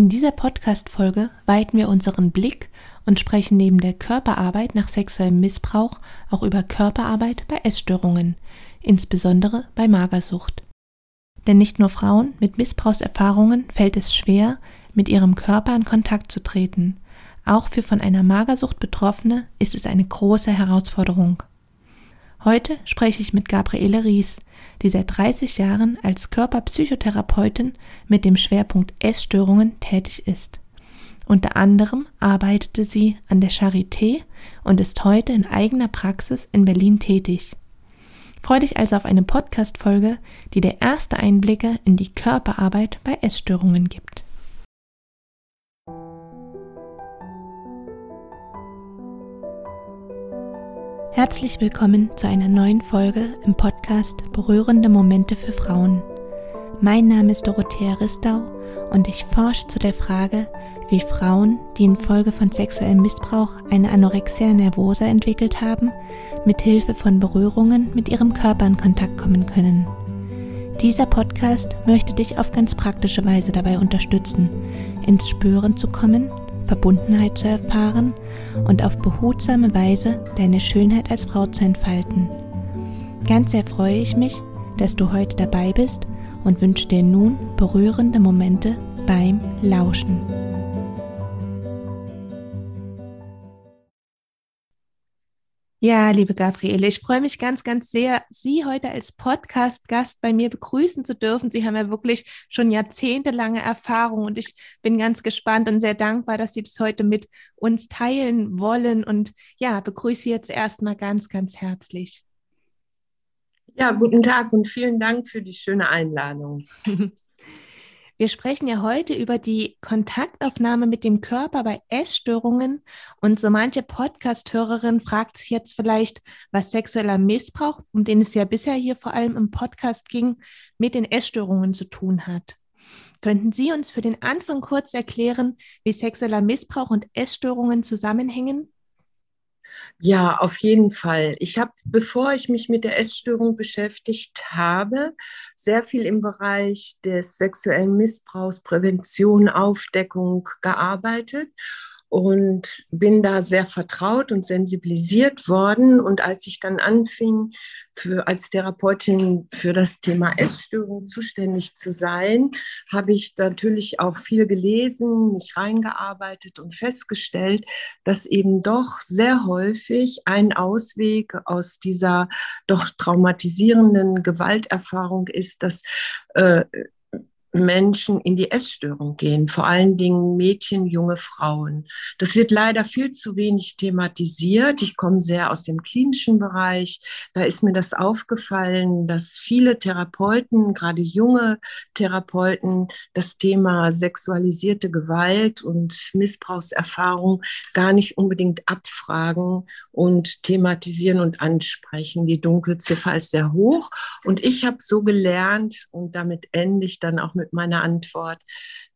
In dieser Podcast-Folge weiten wir unseren Blick und sprechen neben der Körperarbeit nach sexuellem Missbrauch auch über Körperarbeit bei Essstörungen, insbesondere bei Magersucht. Denn nicht nur Frauen mit Missbrauchserfahrungen fällt es schwer, mit ihrem Körper in Kontakt zu treten. Auch für von einer Magersucht Betroffene ist es eine große Herausforderung. Heute spreche ich mit Gabriele Ries, die seit 30 Jahren als Körperpsychotherapeutin mit dem Schwerpunkt Essstörungen tätig ist. Unter anderem arbeitete sie an der Charité und ist heute in eigener Praxis in Berlin tätig. Freue dich also auf eine Podcast-Folge, die dir erste Einblicke in die Körperarbeit bei Essstörungen gibt. Herzlich willkommen zu einer neuen Folge im Podcast Berührende Momente für Frauen. Mein Name ist Dorothea Ristau und ich forsche zu der Frage, wie Frauen, die infolge von sexuellem Missbrauch eine Anorexia nervosa entwickelt haben, mit Hilfe von Berührungen mit ihrem Körper in Kontakt kommen können. Dieser Podcast möchte dich auf ganz praktische Weise dabei unterstützen, ins Spüren zu kommen Verbundenheit zu erfahren und auf behutsame Weise deine Schönheit als Frau zu entfalten. Ganz sehr freue ich mich, dass du heute dabei bist und wünsche dir nun berührende Momente beim Lauschen. Ja, liebe Gabriele, ich freue mich ganz, ganz sehr, Sie heute als Podcast-Gast bei mir begrüßen zu dürfen. Sie haben ja wirklich schon jahrzehntelange Erfahrung und ich bin ganz gespannt und sehr dankbar, dass Sie das heute mit uns teilen wollen. Und ja, begrüße Sie jetzt erstmal ganz, ganz herzlich. Ja, guten Tag und vielen Dank für die schöne Einladung. Wir sprechen ja heute über die Kontaktaufnahme mit dem Körper bei Essstörungen und so manche Podcast-Hörerin fragt sich jetzt vielleicht, was sexueller Missbrauch, um den es ja bisher hier vor allem im Podcast ging, mit den Essstörungen zu tun hat. Könnten Sie uns für den Anfang kurz erklären, wie sexueller Missbrauch und Essstörungen zusammenhängen? Ja, auf jeden Fall. Ich habe, bevor ich mich mit der Essstörung beschäftigt habe, sehr viel im Bereich des sexuellen Missbrauchs, Prävention, Aufdeckung gearbeitet und bin da sehr vertraut und sensibilisiert worden. Und als ich dann anfing, für, als Therapeutin für das Thema Essstörung zuständig zu sein, habe ich natürlich auch viel gelesen, mich reingearbeitet und festgestellt, dass eben doch sehr häufig ein Ausweg aus dieser doch traumatisierenden Gewalterfahrung ist, dass äh, Menschen in die Essstörung gehen, vor allen Dingen Mädchen, junge Frauen. Das wird leider viel zu wenig thematisiert. Ich komme sehr aus dem klinischen Bereich. Da ist mir das aufgefallen, dass viele Therapeuten, gerade junge Therapeuten, das Thema sexualisierte Gewalt und Missbrauchserfahrung gar nicht unbedingt abfragen und thematisieren und ansprechen. Die Dunkelziffer ist sehr hoch. Und ich habe so gelernt, und damit ende ich dann auch mit meiner Antwort,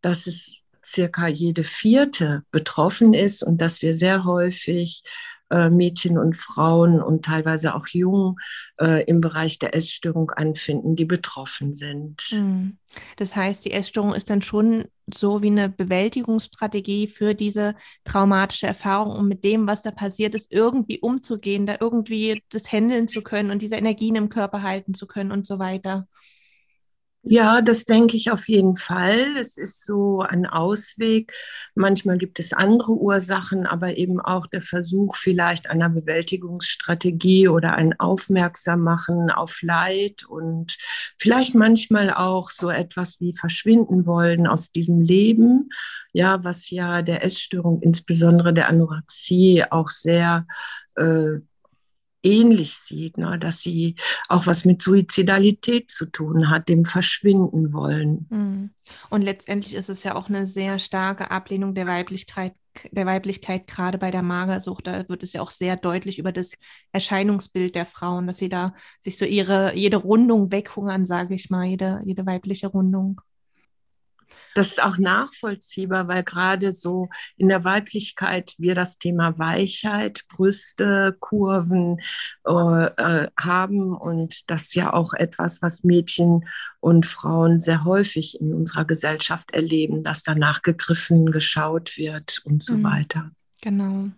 dass es circa jede vierte betroffen ist und dass wir sehr häufig äh, Mädchen und Frauen und teilweise auch Jungen äh, im Bereich der Essstörung anfinden, die betroffen sind. Hm. Das heißt, die Essstörung ist dann schon so wie eine Bewältigungsstrategie für diese traumatische Erfahrung, um mit dem, was da passiert ist, irgendwie umzugehen, da irgendwie das handeln zu können und diese Energien im Körper halten zu können und so weiter. Ja, das denke ich auf jeden Fall. Es ist so ein Ausweg. Manchmal gibt es andere Ursachen, aber eben auch der Versuch vielleicht einer Bewältigungsstrategie oder ein Aufmerksammachen auf Leid und vielleicht manchmal auch so etwas wie verschwinden wollen aus diesem Leben. Ja, was ja der Essstörung, insbesondere der Anorexie, auch sehr äh, ähnlich sieht, ne? dass sie auch was mit Suizidalität zu tun hat, dem Verschwinden wollen. Mhm. Und letztendlich ist es ja auch eine sehr starke Ablehnung der Weiblichkeit, der Weiblichkeit, gerade bei der Magersucht. Da wird es ja auch sehr deutlich über das Erscheinungsbild der Frauen, dass sie da sich so ihre, jede Rundung weghungern, sage ich mal, jede, jede weibliche Rundung. Das ist auch nachvollziehbar, weil gerade so in der Weiblichkeit wir das Thema Weichheit, Brüste, Kurven äh, äh, haben und das ist ja auch etwas, was Mädchen und Frauen sehr häufig in unserer Gesellschaft erleben, dass danach gegriffen, geschaut wird und so mhm. weiter. Genau.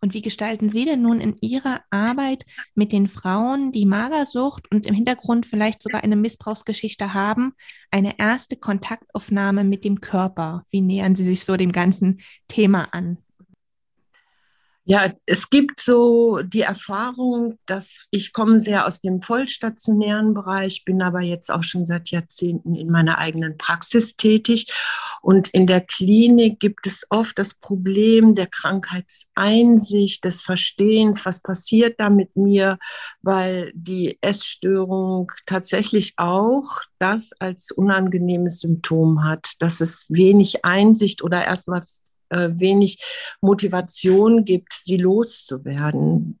Und wie gestalten Sie denn nun in Ihrer Arbeit mit den Frauen, die Magersucht und im Hintergrund vielleicht sogar eine Missbrauchsgeschichte haben, eine erste Kontaktaufnahme mit dem Körper? Wie nähern Sie sich so dem ganzen Thema an? Ja, es gibt so die Erfahrung, dass ich komme sehr aus dem vollstationären Bereich, bin aber jetzt auch schon seit Jahrzehnten in meiner eigenen Praxis tätig. Und in der Klinik gibt es oft das Problem der Krankheitseinsicht, des Verstehens, was passiert da mit mir, weil die Essstörung tatsächlich auch das als unangenehmes Symptom hat, dass es wenig Einsicht oder erstmal äh, wenig Motivation gibt, sie loszuwerden.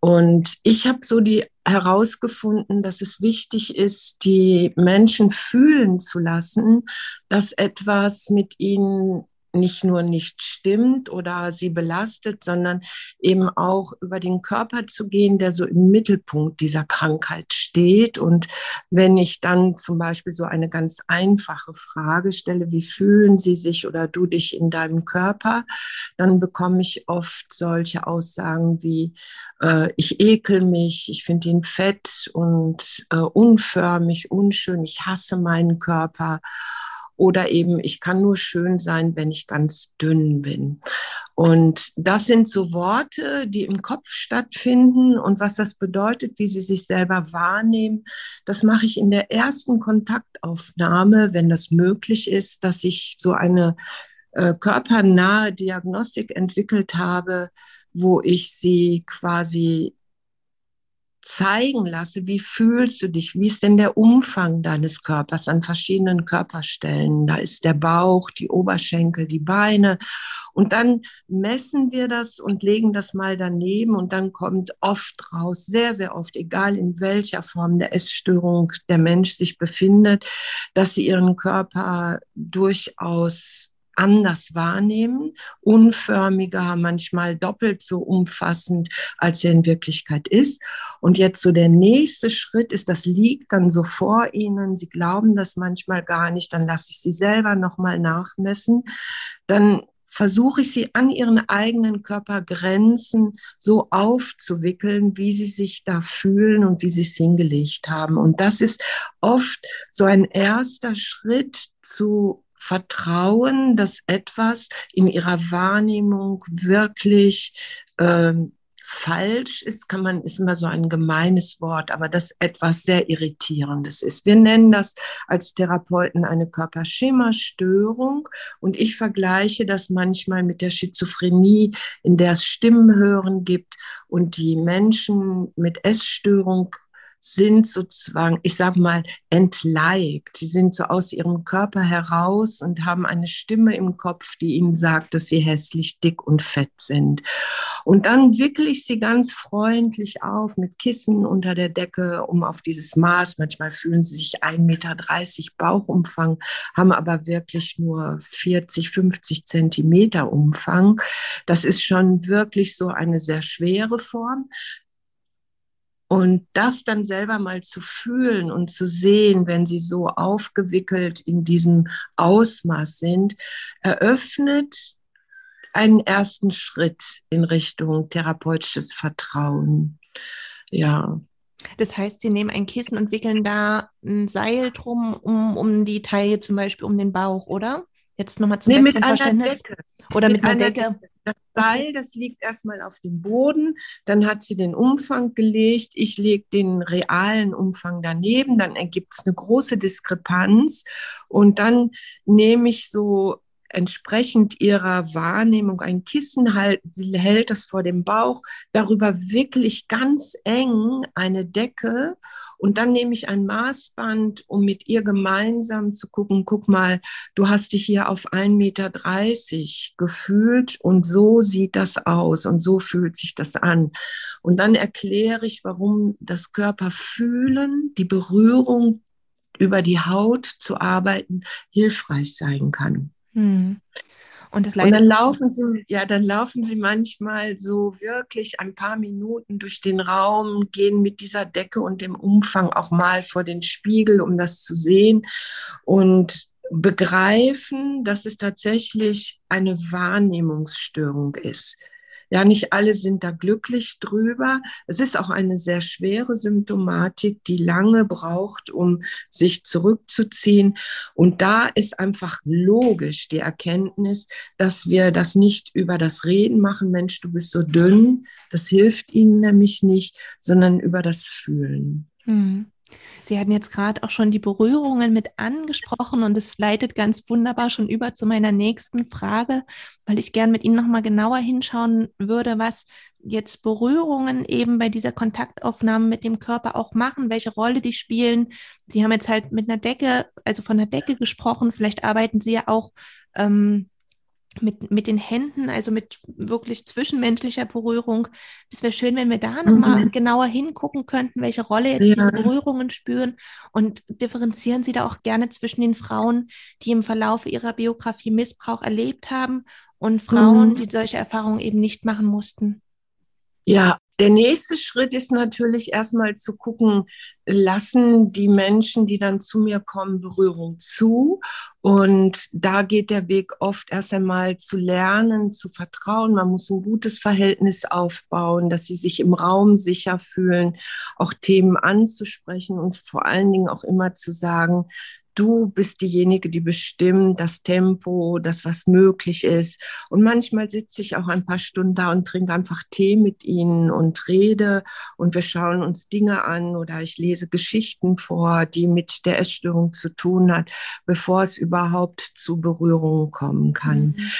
Und ich habe so die herausgefunden, dass es wichtig ist, die Menschen fühlen zu lassen, dass etwas mit ihnen nicht nur nicht stimmt oder sie belastet, sondern eben auch über den Körper zu gehen, der so im Mittelpunkt dieser Krankheit steht. Und wenn ich dann zum Beispiel so eine ganz einfache Frage stelle, wie fühlen Sie sich oder du dich in deinem Körper, dann bekomme ich oft solche Aussagen wie, äh, ich ekel mich, ich finde ihn fett und äh, unförmig, unschön, ich hasse meinen Körper. Oder eben, ich kann nur schön sein, wenn ich ganz dünn bin. Und das sind so Worte, die im Kopf stattfinden. Und was das bedeutet, wie sie sich selber wahrnehmen, das mache ich in der ersten Kontaktaufnahme, wenn das möglich ist, dass ich so eine äh, körpernahe Diagnostik entwickelt habe, wo ich sie quasi zeigen lasse, wie fühlst du dich, wie ist denn der Umfang deines Körpers an verschiedenen Körperstellen. Da ist der Bauch, die Oberschenkel, die Beine. Und dann messen wir das und legen das mal daneben und dann kommt oft raus, sehr, sehr oft, egal in welcher Form der Essstörung der Mensch sich befindet, dass sie ihren Körper durchaus anders wahrnehmen, unförmiger, manchmal doppelt so umfassend, als er in Wirklichkeit ist. Und jetzt so der nächste Schritt ist, das liegt dann so vor Ihnen. Sie glauben das manchmal gar nicht. Dann lasse ich Sie selber nochmal nachmessen. Dann versuche ich sie an ihren eigenen Körpergrenzen so aufzuwickeln, wie sie sich da fühlen und wie sie es hingelegt haben. Und das ist oft so ein erster Schritt zu Vertrauen, dass etwas in ihrer Wahrnehmung wirklich ähm, falsch ist, kann man, ist immer so ein gemeines Wort, aber das etwas sehr Irritierendes ist. Wir nennen das als Therapeuten eine Körperschemastörung und ich vergleiche das manchmal mit der Schizophrenie, in der es Stimmenhören gibt und die Menschen mit Essstörung sind sozusagen, ich sage mal, entleibt. Die sind so aus ihrem Körper heraus und haben eine Stimme im Kopf, die ihnen sagt, dass sie hässlich, dick und fett sind. Und dann wickle ich sie ganz freundlich auf mit Kissen unter der Decke, um auf dieses Maß. Manchmal fühlen sie sich 1,30 Meter Bauchumfang, haben aber wirklich nur 40, 50 Zentimeter Umfang. Das ist schon wirklich so eine sehr schwere Form. Und das dann selber mal zu fühlen und zu sehen, wenn sie so aufgewickelt in diesem Ausmaß sind, eröffnet einen ersten Schritt in Richtung therapeutisches Vertrauen. Ja. Das heißt, Sie nehmen ein Kissen und wickeln da ein Seil drum, um, um die Taille zum Beispiel, um den Bauch, oder? Jetzt nochmal zum nee, besseren Verständnis. Decke. Oder mit, mit einer Decke. Decke. Das Seil, das liegt erstmal auf dem Boden, dann hat sie den Umfang gelegt, ich lege den realen Umfang daneben, dann ergibt es eine große Diskrepanz. Und dann nehme ich so entsprechend ihrer Wahrnehmung ein Kissen halt, hält das vor dem Bauch, darüber wirklich ganz eng eine Decke und dann nehme ich ein Maßband, um mit ihr gemeinsam zu gucken, guck mal, du hast dich hier auf 1,30 Meter gefühlt und so sieht das aus und so fühlt sich das an. Und dann erkläre ich, warum das Körperfühlen, die Berührung über die Haut zu arbeiten hilfreich sein kann. Hm. Und, und, dann laufen sie, ja, dann laufen sie manchmal so wirklich ein paar Minuten durch den Raum, gehen mit dieser Decke und dem Umfang auch mal vor den Spiegel, um das zu sehen und begreifen, dass es tatsächlich eine Wahrnehmungsstörung ist. Ja, nicht alle sind da glücklich drüber. Es ist auch eine sehr schwere Symptomatik, die lange braucht, um sich zurückzuziehen. Und da ist einfach logisch die Erkenntnis, dass wir das nicht über das Reden machen, Mensch, du bist so dünn, das hilft ihnen nämlich nicht, sondern über das Fühlen. Hm. Sie hatten jetzt gerade auch schon die Berührungen mit angesprochen und es leitet ganz wunderbar schon über zu meiner nächsten Frage, weil ich gern mit Ihnen nochmal genauer hinschauen würde, was jetzt Berührungen eben bei dieser Kontaktaufnahme mit dem Körper auch machen, welche Rolle die spielen. Sie haben jetzt halt mit einer Decke, also von der Decke gesprochen, vielleicht arbeiten Sie ja auch ähm, mit, mit den Händen, also mit wirklich zwischenmenschlicher Berührung. Das wäre schön, wenn wir da nochmal mhm. genauer hingucken könnten, welche Rolle jetzt ja. diese Berührungen spüren und differenzieren Sie da auch gerne zwischen den Frauen, die im Verlauf ihrer Biografie Missbrauch erlebt haben und Frauen, mhm. die solche Erfahrungen eben nicht machen mussten. Ja, der nächste Schritt ist natürlich erstmal zu gucken, lassen die Menschen, die dann zu mir kommen, Berührung zu. Und da geht der Weg oft erst einmal zu lernen, zu vertrauen. Man muss ein gutes Verhältnis aufbauen, dass sie sich im Raum sicher fühlen, auch Themen anzusprechen und vor allen Dingen auch immer zu sagen, du bist diejenige, die bestimmt das Tempo, das, was möglich ist. Und manchmal sitze ich auch ein paar Stunden da und trinke einfach Tee mit ihnen und rede und wir schauen uns Dinge an oder ich lese Geschichten vor, die mit der Essstörung zu tun hat, bevor es überhaupt zu Berührungen kommen kann. Mhm.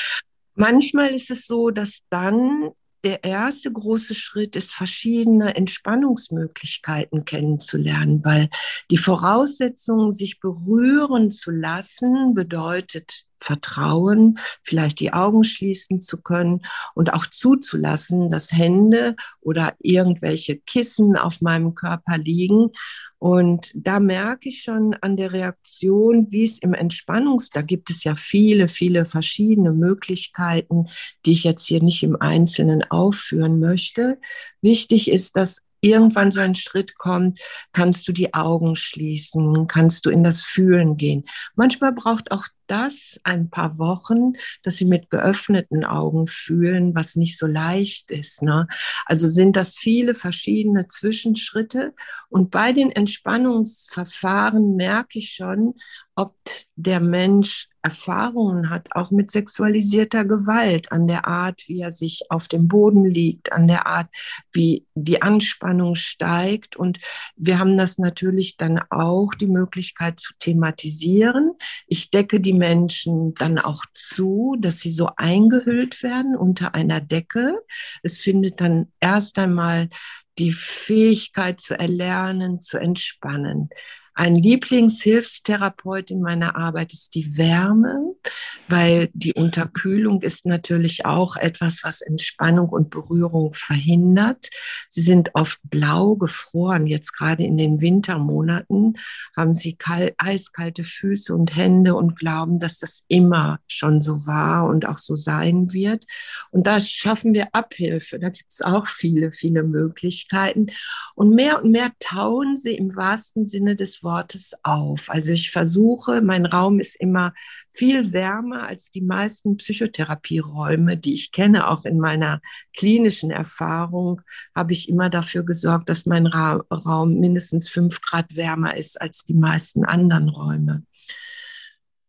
Manchmal ist es so, dass dann der erste große Schritt ist, verschiedene Entspannungsmöglichkeiten kennenzulernen, weil die Voraussetzung, sich berühren zu lassen, bedeutet vertrauen, vielleicht die Augen schließen zu können und auch zuzulassen, dass Hände oder irgendwelche Kissen auf meinem Körper liegen. Und da merke ich schon an der Reaktion, wie es im Entspannungs, da gibt es ja viele, viele verschiedene Möglichkeiten, die ich jetzt hier nicht im Einzelnen aufführen möchte. Wichtig ist, dass irgendwann so ein Schritt kommt, kannst du die Augen schließen, kannst du in das Fühlen gehen. Manchmal braucht auch das ein paar Wochen, dass sie mit geöffneten Augen fühlen, was nicht so leicht ist. Ne? Also sind das viele verschiedene Zwischenschritte. Und bei den Entspannungsverfahren merke ich schon, ob der Mensch Erfahrungen hat, auch mit sexualisierter Gewalt, an der Art, wie er sich auf dem Boden liegt, an der Art, wie die Anspannung steigt. Und wir haben das natürlich dann auch die Möglichkeit zu thematisieren. Ich decke die Menschen dann auch zu, dass sie so eingehüllt werden unter einer Decke. Es findet dann erst einmal die Fähigkeit zu erlernen, zu entspannen. Ein Lieblingshilfstherapeut in meiner Arbeit ist die Wärme, weil die Unterkühlung ist natürlich auch etwas, was Entspannung und Berührung verhindert. Sie sind oft blau gefroren. Jetzt gerade in den Wintermonaten haben sie kalt, eiskalte Füße und Hände und glauben, dass das immer schon so war und auch so sein wird. Und da schaffen wir Abhilfe. Da gibt es auch viele, viele Möglichkeiten. Und mehr und mehr tauen sie im wahrsten Sinne des Wortes auf. Also ich versuche, mein Raum ist immer viel wärmer als die meisten Psychotherapieräume, die ich kenne. Auch in meiner klinischen Erfahrung habe ich immer dafür gesorgt, dass mein Ra Raum mindestens fünf Grad wärmer ist als die meisten anderen Räume.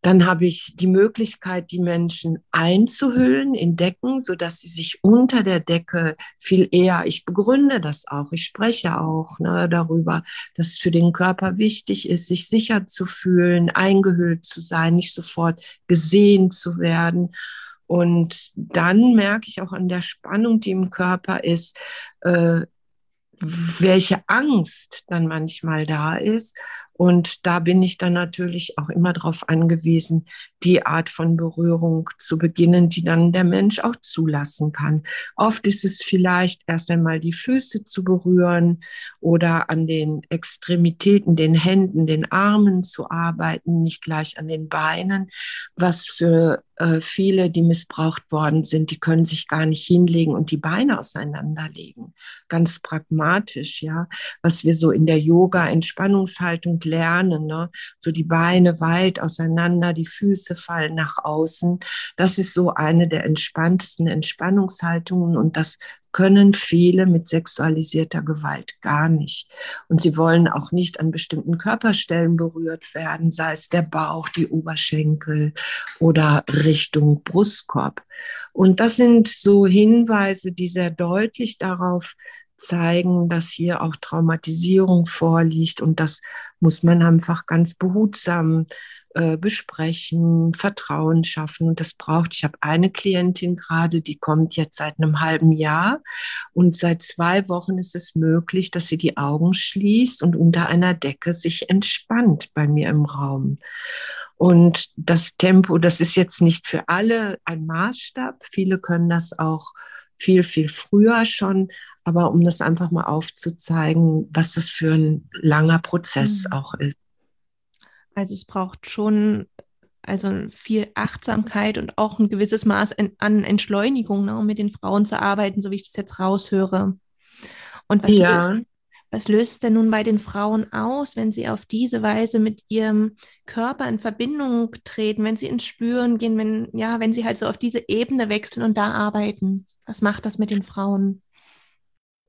Dann habe ich die Möglichkeit, die Menschen einzuhüllen in Decken, so dass sie sich unter der Decke viel eher, ich begründe das auch, ich spreche auch ne, darüber, dass es für den Körper wichtig ist, sich sicher zu fühlen, eingehüllt zu sein, nicht sofort gesehen zu werden. Und dann merke ich auch an der Spannung, die im Körper ist, äh, welche Angst dann manchmal da ist Und da bin ich dann natürlich auch immer darauf angewiesen, die Art von Berührung zu beginnen, die dann der Mensch auch zulassen kann. Oft ist es vielleicht erst einmal die Füße zu berühren oder an den Extremitäten, den Händen, den Armen zu arbeiten, nicht gleich an den Beinen, was für äh, viele, die missbraucht worden sind, die können sich gar nicht hinlegen und die Beine auseinanderlegen. Ganz pragmatisch, ja, was wir so in der Yoga-Entspannungshaltung lernen, ne? so die Beine weit auseinander, die Füße fallen nach außen. Das ist so eine der entspanntesten Entspannungshaltungen und das können viele mit sexualisierter Gewalt gar nicht. Und sie wollen auch nicht an bestimmten Körperstellen berührt werden, sei es der Bauch, die Oberschenkel oder Richtung Brustkorb. Und das sind so Hinweise, die sehr deutlich darauf zeigen, dass hier auch Traumatisierung vorliegt und das muss man einfach ganz behutsam äh, besprechen, Vertrauen schaffen und das braucht. Ich habe eine Klientin gerade, die kommt jetzt seit einem halben Jahr und seit zwei Wochen ist es möglich, dass sie die Augen schließt und unter einer Decke sich entspannt bei mir im Raum. Und das Tempo, das ist jetzt nicht für alle ein Maßstab. Viele können das auch viel, viel früher schon, aber um das einfach mal aufzuzeigen, was das für ein langer Prozess mhm. auch ist. Also es braucht schon also viel Achtsamkeit und auch ein gewisses Maß an Entschleunigung, ne, um mit den Frauen zu arbeiten, so wie ich das jetzt raushöre. Und was, ja. löst, was löst denn nun bei den Frauen aus, wenn sie auf diese Weise mit ihrem Körper in Verbindung treten, wenn sie ins Spüren gehen, wenn, ja, wenn sie halt so auf diese Ebene wechseln und da arbeiten? Was macht das mit den Frauen?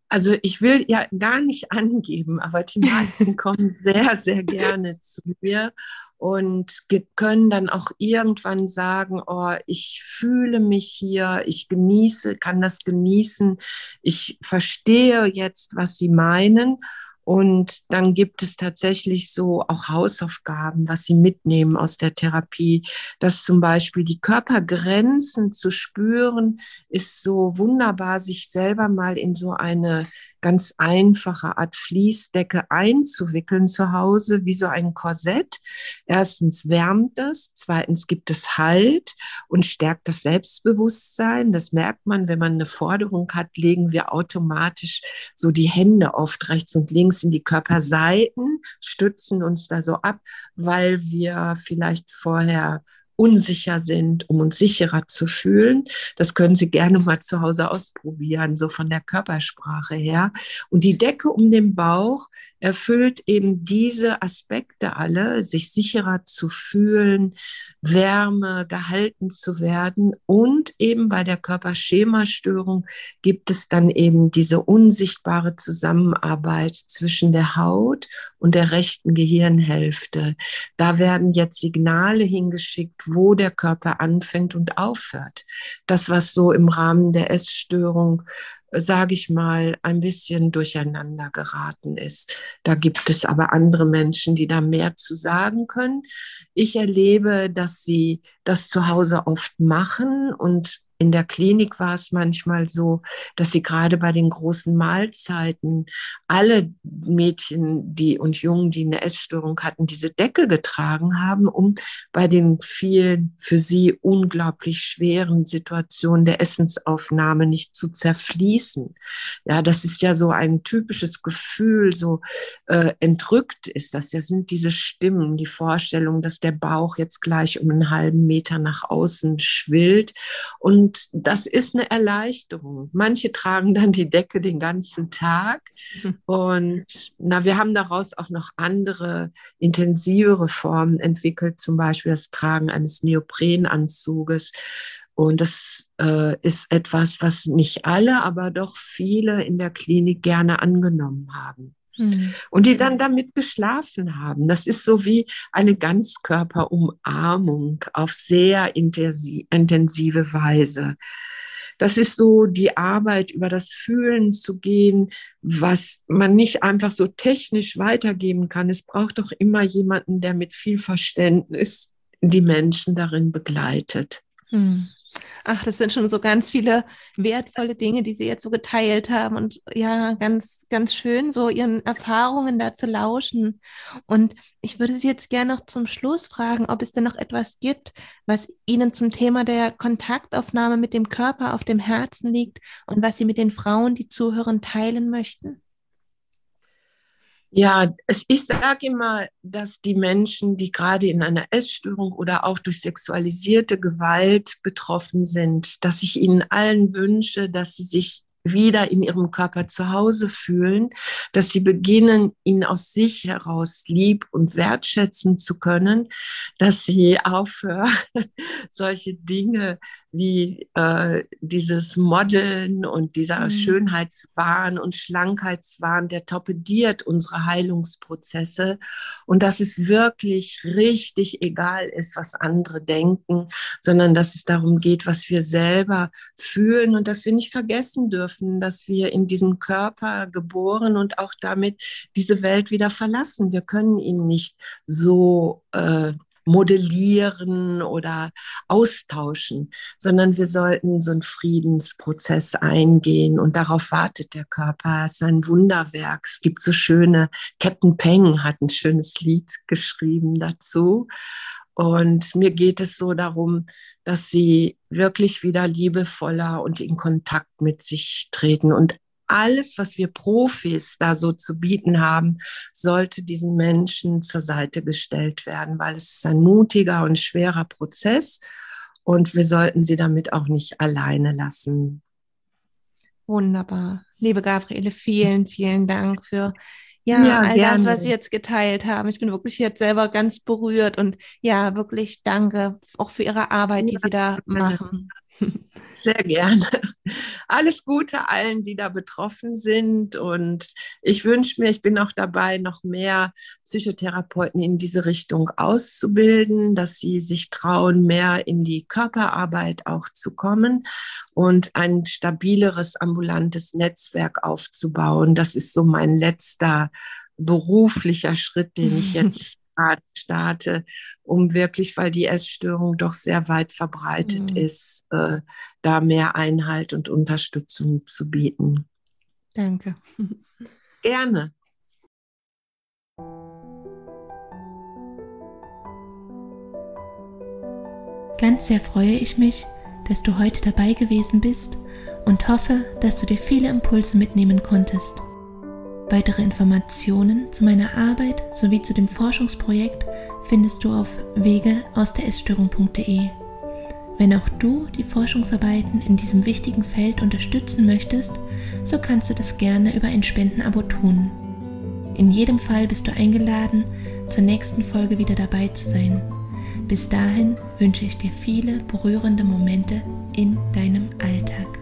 Also ich will ja gar nicht angeben, aber die meisten kommen sehr, sehr gerne zu mir und können dann auch irgendwann sagen, oh, ich fühle mich hier, ich genieße, kann das genießen, ich verstehe jetzt, was sie meinen und dann gibt es tatsächlich so auch Hausaufgaben, was sie mitnehmen aus der Therapie. Dass zum Beispiel die Körpergrenzen zu spüren, ist so wunderbar, sich selber mal in so eine ganz einfache Art Fließdecke einzuwickeln zu Hause, wie so ein Korsett. Erstens wärmt es, zweitens gibt es Halt und stärkt das Selbstbewusstsein. Das merkt man, wenn man eine Forderung hat, legen wir automatisch so die Hände oft rechts und links in die Körperseiten, stützen uns da so ab, weil wir vielleicht vorher unsicher sind, um uns sicherer zu fühlen. Das können Sie gerne mal zu Hause ausprobieren, so von der Körpersprache her. Und die Decke um den Bauch erfüllt eben diese Aspekte alle, sich sicherer zu fühlen, Wärme, gehalten zu werden. Und eben bei der Körperschemastörung gibt es dann eben diese unsichtbare Zusammenarbeit zwischen der Haut und der rechten Gehirnhälfte. Da werden jetzt Signale hingeschickt, wo der Körper anfängt und aufhört. Das, was so im Rahmen der Essstörung sage ich mal, ein bisschen durcheinander geraten ist. Da gibt es aber andere Menschen, die da mehr zu sagen können. Ich erlebe, dass sie das zu Hause oft machen und in der Klinik war es manchmal so, dass sie gerade bei den großen Mahlzeiten alle Mädchen, die und Jungen, die eine Essstörung hatten, diese Decke getragen haben, um bei den vielen für sie unglaublich schweren Situationen der Essensaufnahme nicht zu zerfließen. Ja, das ist ja so ein typisches Gefühl, so äh, entrückt ist das. Ja, sind diese Stimmen, die Vorstellung, dass der Bauch jetzt gleich um einen halben Meter nach außen schwillt und und das ist eine Erleichterung. Manche tragen dann die Decke den ganzen Tag. Und na, wir haben daraus auch noch andere, intensivere Formen entwickelt, zum Beispiel das Tragen eines Neoprenanzuges. Und das äh, ist etwas, was nicht alle, aber doch viele in der Klinik gerne angenommen haben. Mhm. Und die dann damit geschlafen haben. Das ist so wie eine Ganzkörperumarmung auf sehr intensive Weise. Das ist so die Arbeit, über das Fühlen zu gehen, was man nicht einfach so technisch weitergeben kann. Es braucht doch immer jemanden, der mit viel Verständnis die Menschen darin begleitet. Hm. Ach, das sind schon so ganz viele wertvolle Dinge, die Sie jetzt so geteilt haben und ja, ganz, ganz schön, so Ihren Erfahrungen da zu lauschen. Und ich würde Sie jetzt gerne noch zum Schluss fragen, ob es denn noch etwas gibt, was Ihnen zum Thema der Kontaktaufnahme mit dem Körper auf dem Herzen liegt und was Sie mit den Frauen, die zuhören, teilen möchten. Ja, es, ich sage immer, dass die Menschen, die gerade in einer Essstörung oder auch durch sexualisierte Gewalt betroffen sind, dass ich ihnen allen wünsche, dass sie sich wieder in ihrem Körper zu Hause fühlen, dass sie beginnen, ihn aus sich heraus lieb und wertschätzen zu können, dass sie aufhören, solche Dinge wie äh, dieses Modeln und dieser mhm. Schönheitswahn und Schlankheitswahn, der torpediert unsere Heilungsprozesse und dass es wirklich richtig egal ist, was andere denken, sondern dass es darum geht, was wir selber fühlen und dass wir nicht vergessen dürfen, dass wir in diesem Körper geboren und auch damit diese Welt wieder verlassen. Wir können ihn nicht so äh, modellieren oder austauschen, sondern wir sollten so einen Friedensprozess eingehen und darauf wartet der Körper. Es ist ein Wunderwerk. Es gibt so schöne, Captain Peng hat ein schönes Lied geschrieben dazu. Und mir geht es so darum, dass sie wirklich wieder liebevoller und in Kontakt mit sich treten und alles, was wir Profis da so zu bieten haben, sollte diesen Menschen zur Seite gestellt werden, weil es ist ein mutiger und schwerer Prozess und wir sollten sie damit auch nicht alleine lassen. Wunderbar. Liebe Gabriele, vielen, vielen Dank für ja, ja all gerne. das, was Sie jetzt geteilt haben. Ich bin wirklich jetzt selber ganz berührt und ja, wirklich danke auch für Ihre Arbeit, die ja, Sie da machen. Sehr gerne. Alles Gute allen, die da betroffen sind. Und ich wünsche mir, ich bin auch dabei, noch mehr Psychotherapeuten in diese Richtung auszubilden, dass sie sich trauen, mehr in die Körperarbeit auch zu kommen und ein stabileres ambulantes Netzwerk aufzubauen. Das ist so mein letzter beruflicher Schritt, den ich jetzt starte, um wirklich, weil die Essstörung doch sehr weit verbreitet mhm. ist, äh, da mehr Einhalt und Unterstützung zu bieten. Danke. Gerne. Ganz sehr freue ich mich, dass du heute dabei gewesen bist und hoffe, dass du dir viele Impulse mitnehmen konntest. Weitere Informationen zu meiner Arbeit sowie zu dem Forschungsprojekt findest du auf wege aus der Essstörung.de. Wenn auch du die Forschungsarbeiten in diesem wichtigen Feld unterstützen möchtest, so kannst du das gerne über ein Spendenabo tun. In jedem Fall bist du eingeladen, zur nächsten Folge wieder dabei zu sein. Bis dahin wünsche ich dir viele berührende Momente in deinem Alltag.